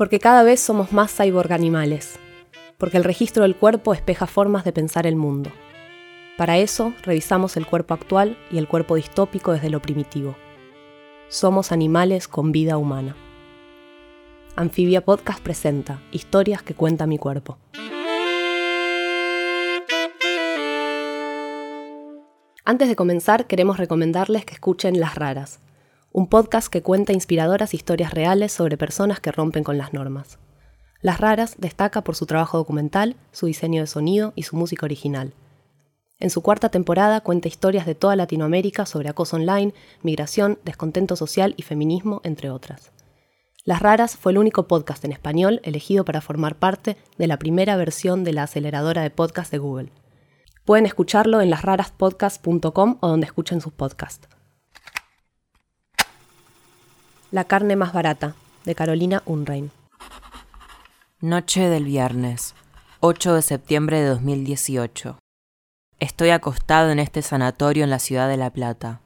Porque cada vez somos más cyborg animales. Porque el registro del cuerpo espeja formas de pensar el mundo. Para eso, revisamos el cuerpo actual y el cuerpo distópico desde lo primitivo. Somos animales con vida humana. Anfibia Podcast presenta Historias que cuenta mi cuerpo. Antes de comenzar, queremos recomendarles que escuchen Las Raras, un podcast que cuenta inspiradoras historias reales sobre personas que rompen con las normas. Las Raras destaca por su trabajo documental, su diseño de sonido y su música original. En su cuarta temporada cuenta historias de toda Latinoamérica sobre acoso online, migración, descontento social y feminismo, entre otras. Las Raras fue el único podcast en español elegido para formar parte de la primera versión de la aceleradora de podcast de Google. Pueden escucharlo en lasraraspodcast.com o donde escuchen sus podcasts. La carne más barata, de Carolina Unrein. Noche del viernes, 8 de septiembre de 2018. Estoy acostado en este sanatorio en la ciudad de La Plata.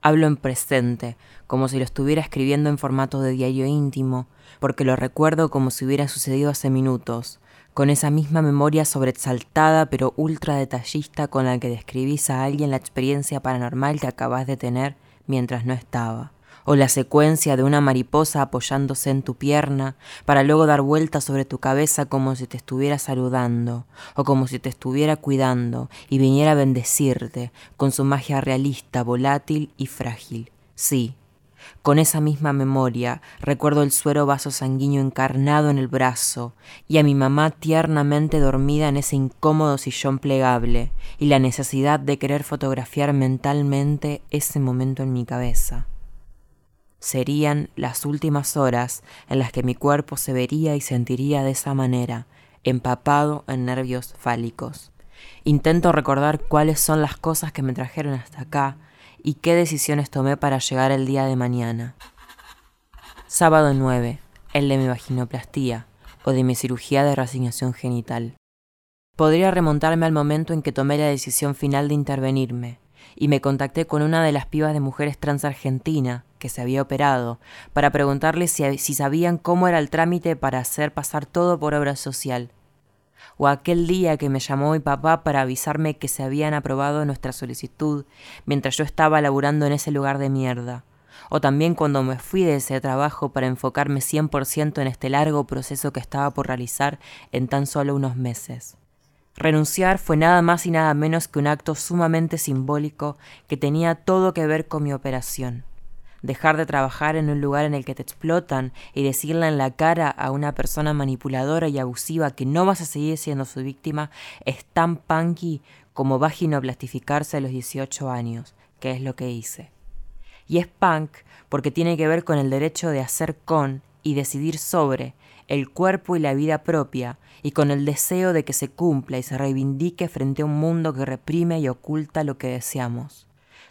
Hablo en presente, como si lo estuviera escribiendo en formato de diario íntimo, porque lo recuerdo como si hubiera sucedido hace minutos, con esa misma memoria sobreexaltada pero ultra detallista con la que describís a alguien la experiencia paranormal que acabas de tener mientras no estaba o la secuencia de una mariposa apoyándose en tu pierna para luego dar vueltas sobre tu cabeza como si te estuviera saludando o como si te estuviera cuidando y viniera a bendecirte con su magia realista, volátil y frágil. Sí, con esa misma memoria recuerdo el suero vaso sanguíneo encarnado en el brazo y a mi mamá tiernamente dormida en ese incómodo sillón plegable y la necesidad de querer fotografiar mentalmente ese momento en mi cabeza serían las últimas horas en las que mi cuerpo se vería y sentiría de esa manera, empapado en nervios fálicos. Intento recordar cuáles son las cosas que me trajeron hasta acá y qué decisiones tomé para llegar el día de mañana. Sábado 9, el de mi vaginoplastía o de mi cirugía de reasignación genital. Podría remontarme al momento en que tomé la decisión final de intervenirme, y me contacté con una de las pibas de mujeres trans argentina que se había operado para preguntarle si, si sabían cómo era el trámite para hacer pasar todo por obra social. O aquel día que me llamó mi papá para avisarme que se habían aprobado nuestra solicitud mientras yo estaba laburando en ese lugar de mierda. O también cuando me fui de ese trabajo para enfocarme 100% en este largo proceso que estaba por realizar en tan solo unos meses. Renunciar fue nada más y nada menos que un acto sumamente simbólico que tenía todo que ver con mi operación. Dejar de trabajar en un lugar en el que te explotan y decirle en la cara a una persona manipuladora y abusiva que no vas a seguir siendo su víctima es tan punky como vaginoplastificarse a los 18 años, que es lo que hice. Y es punk porque tiene que ver con el derecho de hacer con y decidir sobre el cuerpo y la vida propia, y con el deseo de que se cumpla y se reivindique frente a un mundo que reprime y oculta lo que deseamos.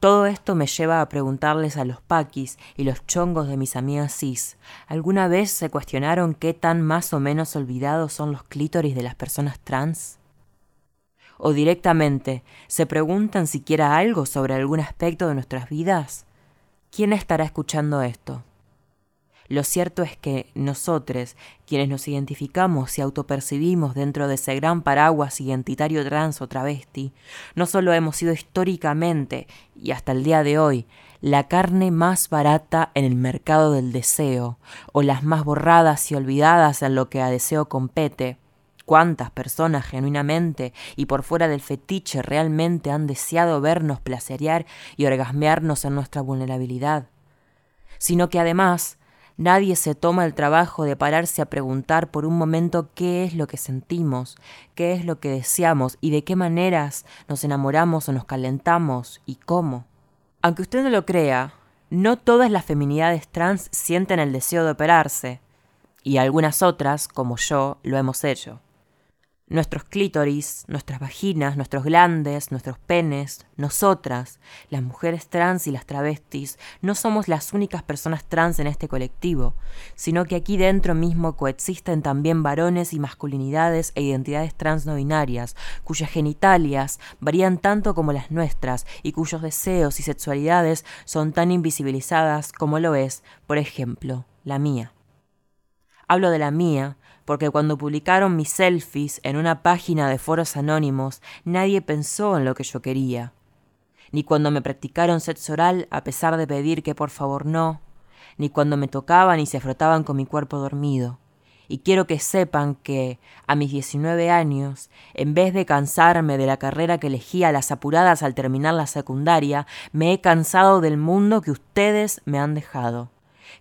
Todo esto me lleva a preguntarles a los paquis y los chongos de mis amigas cis, ¿alguna vez se cuestionaron qué tan más o menos olvidados son los clítoris de las personas trans? ¿O directamente se preguntan siquiera algo sobre algún aspecto de nuestras vidas? ¿Quién estará escuchando esto? Lo cierto es que nosotros, quienes nos identificamos y autopercibimos dentro de ese gran paraguas identitario trans o travesti, no solo hemos sido históricamente, y hasta el día de hoy, la carne más barata en el mercado del deseo, o las más borradas y olvidadas en lo que a deseo compete, cuántas personas genuinamente y por fuera del fetiche realmente han deseado vernos placerear y orgasmearnos en nuestra vulnerabilidad, sino que además Nadie se toma el trabajo de pararse a preguntar por un momento qué es lo que sentimos, qué es lo que deseamos y de qué maneras nos enamoramos o nos calentamos y cómo. Aunque usted no lo crea, no todas las feminidades trans sienten el deseo de operarse, y algunas otras, como yo, lo hemos hecho. Nuestros clítoris, nuestras vaginas, nuestros glandes, nuestros penes, nosotras, las mujeres trans y las travestis, no somos las únicas personas trans en este colectivo, sino que aquí dentro mismo coexisten también varones y masculinidades e identidades trans no binarias, cuyas genitalias varían tanto como las nuestras y cuyos deseos y sexualidades son tan invisibilizadas como lo es, por ejemplo, la mía. Hablo de la mía, porque cuando publicaron mis selfies en una página de foros anónimos, nadie pensó en lo que yo quería. Ni cuando me practicaron sexo oral a pesar de pedir que por favor no, ni cuando me tocaban y se frotaban con mi cuerpo dormido. Y quiero que sepan que, a mis 19 años, en vez de cansarme de la carrera que elegí a las apuradas al terminar la secundaria, me he cansado del mundo que ustedes me han dejado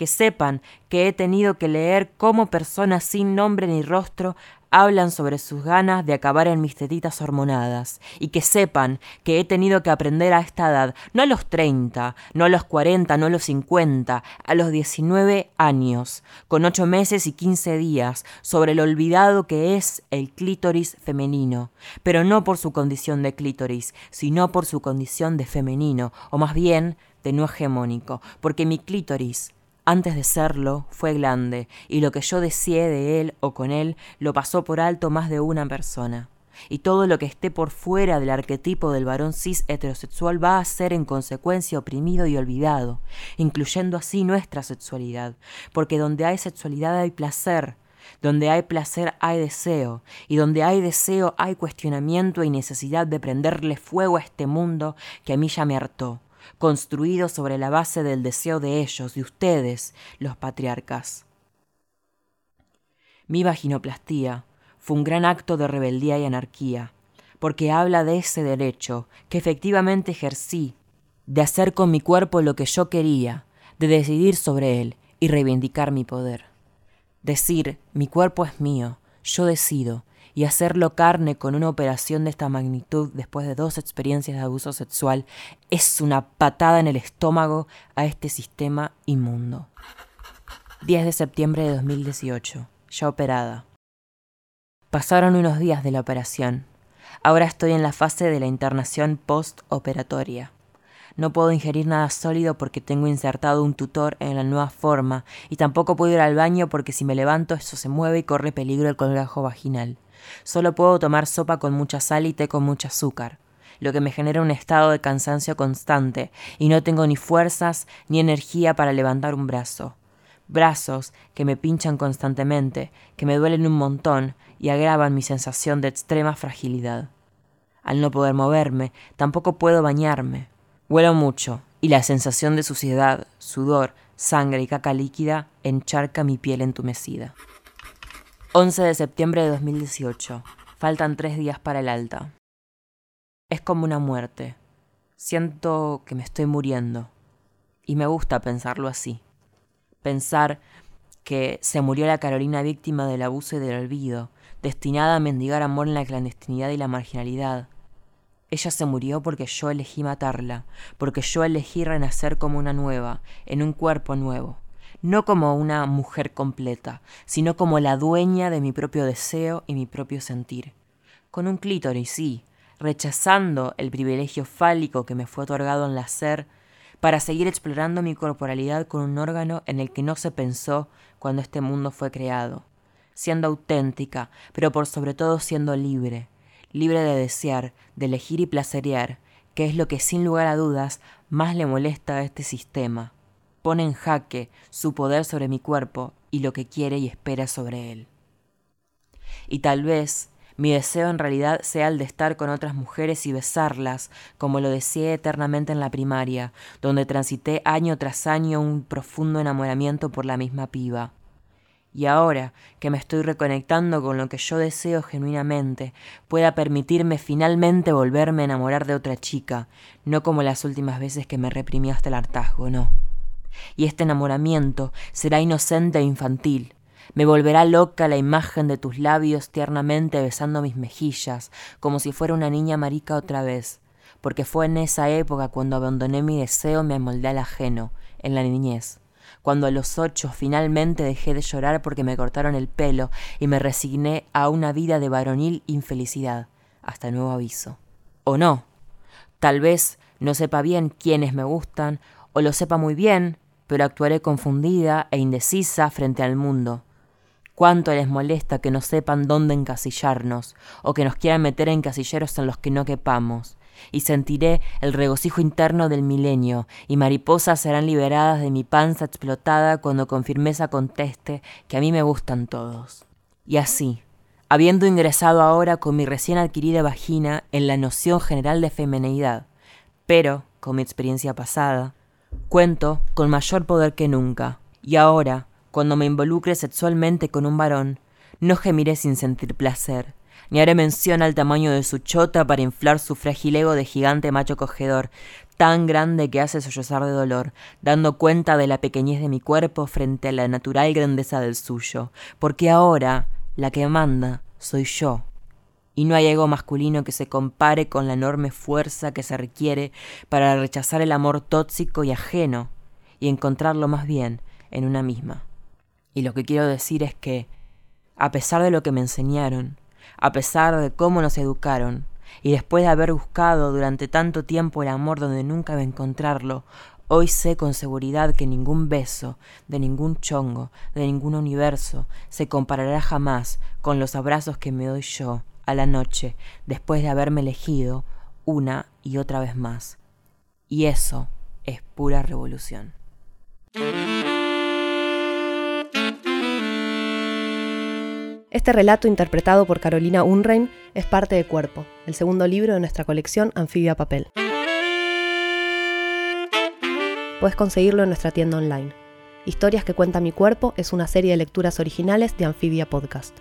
que sepan que he tenido que leer cómo personas sin nombre ni rostro hablan sobre sus ganas de acabar en mis tetitas hormonadas, y que sepan que he tenido que aprender a esta edad, no a los 30, no a los 40, no a los 50, a los 19 años, con 8 meses y 15 días, sobre lo olvidado que es el clítoris femenino, pero no por su condición de clítoris, sino por su condición de femenino, o más bien de no hegemónico, porque mi clítoris antes de serlo, fue grande, y lo que yo deseé de él o con él lo pasó por alto más de una persona. Y todo lo que esté por fuera del arquetipo del varón cis heterosexual va a ser en consecuencia oprimido y olvidado, incluyendo así nuestra sexualidad, porque donde hay sexualidad hay placer, donde hay placer hay deseo, y donde hay deseo hay cuestionamiento y necesidad de prenderle fuego a este mundo que a mí ya me hartó construido sobre la base del deseo de ellos, de ustedes, los patriarcas. Mi vaginoplastía fue un gran acto de rebeldía y anarquía, porque habla de ese derecho que efectivamente ejercí, de hacer con mi cuerpo lo que yo quería, de decidir sobre él y reivindicar mi poder. Decir, mi cuerpo es mío, yo decido, y hacerlo carne con una operación de esta magnitud después de dos experiencias de abuso sexual es una patada en el estómago a este sistema inmundo. 10 de septiembre de 2018, ya operada. Pasaron unos días de la operación. Ahora estoy en la fase de la internación postoperatoria. No puedo ingerir nada sólido porque tengo insertado un tutor en la nueva forma y tampoco puedo ir al baño porque si me levanto eso se mueve y corre peligro el colgajo vaginal. Solo puedo tomar sopa con mucha sal y té con mucho azúcar, lo que me genera un estado de cansancio constante, y no tengo ni fuerzas ni energía para levantar un brazo. Brazos que me pinchan constantemente, que me duelen un montón y agravan mi sensación de extrema fragilidad. Al no poder moverme, tampoco puedo bañarme. Huelo mucho, y la sensación de suciedad, sudor, sangre y caca líquida encharca mi piel entumecida. 11 de septiembre de 2018. Faltan tres días para el alta. Es como una muerte. Siento que me estoy muriendo. Y me gusta pensarlo así. Pensar que se murió la Carolina víctima del abuso y del olvido, destinada a mendigar amor en la clandestinidad y la marginalidad. Ella se murió porque yo elegí matarla, porque yo elegí renacer como una nueva, en un cuerpo nuevo no como una mujer completa, sino como la dueña de mi propio deseo y mi propio sentir. Con un clítoris, sí, rechazando el privilegio fálico que me fue otorgado en nacer, para seguir explorando mi corporalidad con un órgano en el que no se pensó cuando este mundo fue creado, siendo auténtica, pero por sobre todo siendo libre, libre de desear, de elegir y placerear, que es lo que sin lugar a dudas más le molesta a este sistema, pone en jaque su poder sobre mi cuerpo y lo que quiere y espera sobre él. Y tal vez mi deseo en realidad sea el de estar con otras mujeres y besarlas, como lo deseé eternamente en la primaria, donde transité año tras año un profundo enamoramiento por la misma piba. Y ahora que me estoy reconectando con lo que yo deseo genuinamente, pueda permitirme finalmente volverme a enamorar de otra chica, no como las últimas veces que me reprimí hasta el hartazgo, no y este enamoramiento será inocente e infantil. Me volverá loca la imagen de tus labios tiernamente besando mis mejillas, como si fuera una niña marica otra vez, porque fue en esa época cuando abandoné mi deseo me amoldé al ajeno, en la niñez, cuando a los ocho finalmente dejé de llorar porque me cortaron el pelo y me resigné a una vida de varonil infelicidad, hasta nuevo aviso. O no, tal vez no sepa bien quiénes me gustan, o lo sepa muy bien, pero actuaré confundida e indecisa frente al mundo. Cuánto les molesta que no sepan dónde encasillarnos, o que nos quieran meter en casilleros en los que no quepamos, y sentiré el regocijo interno del milenio, y mariposas serán liberadas de mi panza explotada cuando con firmeza conteste que a mí me gustan todos. Y así, habiendo ingresado ahora con mi recién adquirida vagina en la noción general de femineidad, pero, con mi experiencia pasada, cuento con mayor poder que nunca, y ahora, cuando me involucre sexualmente con un varón, no gemiré sin sentir placer, ni haré mención al tamaño de su chota para inflar su frágil ego de gigante macho cogedor, tan grande que hace sollozar de dolor, dando cuenta de la pequeñez de mi cuerpo frente a la natural grandeza del suyo, porque ahora la que manda soy yo. Y no hay ego masculino que se compare con la enorme fuerza que se requiere para rechazar el amor tóxico y ajeno y encontrarlo más bien en una misma. Y lo que quiero decir es que, a pesar de lo que me enseñaron, a pesar de cómo nos educaron, y después de haber buscado durante tanto tiempo el amor donde nunca iba a encontrarlo, hoy sé con seguridad que ningún beso, de ningún chongo, de ningún universo, se comparará jamás con los abrazos que me doy yo a la noche después de haberme elegido una y otra vez más. Y eso es pura revolución. Este relato interpretado por Carolina Unrein es parte de Cuerpo, el segundo libro de nuestra colección Anfibia Papel. Puedes conseguirlo en nuestra tienda online. Historias que cuenta mi cuerpo es una serie de lecturas originales de Anfibia Podcast.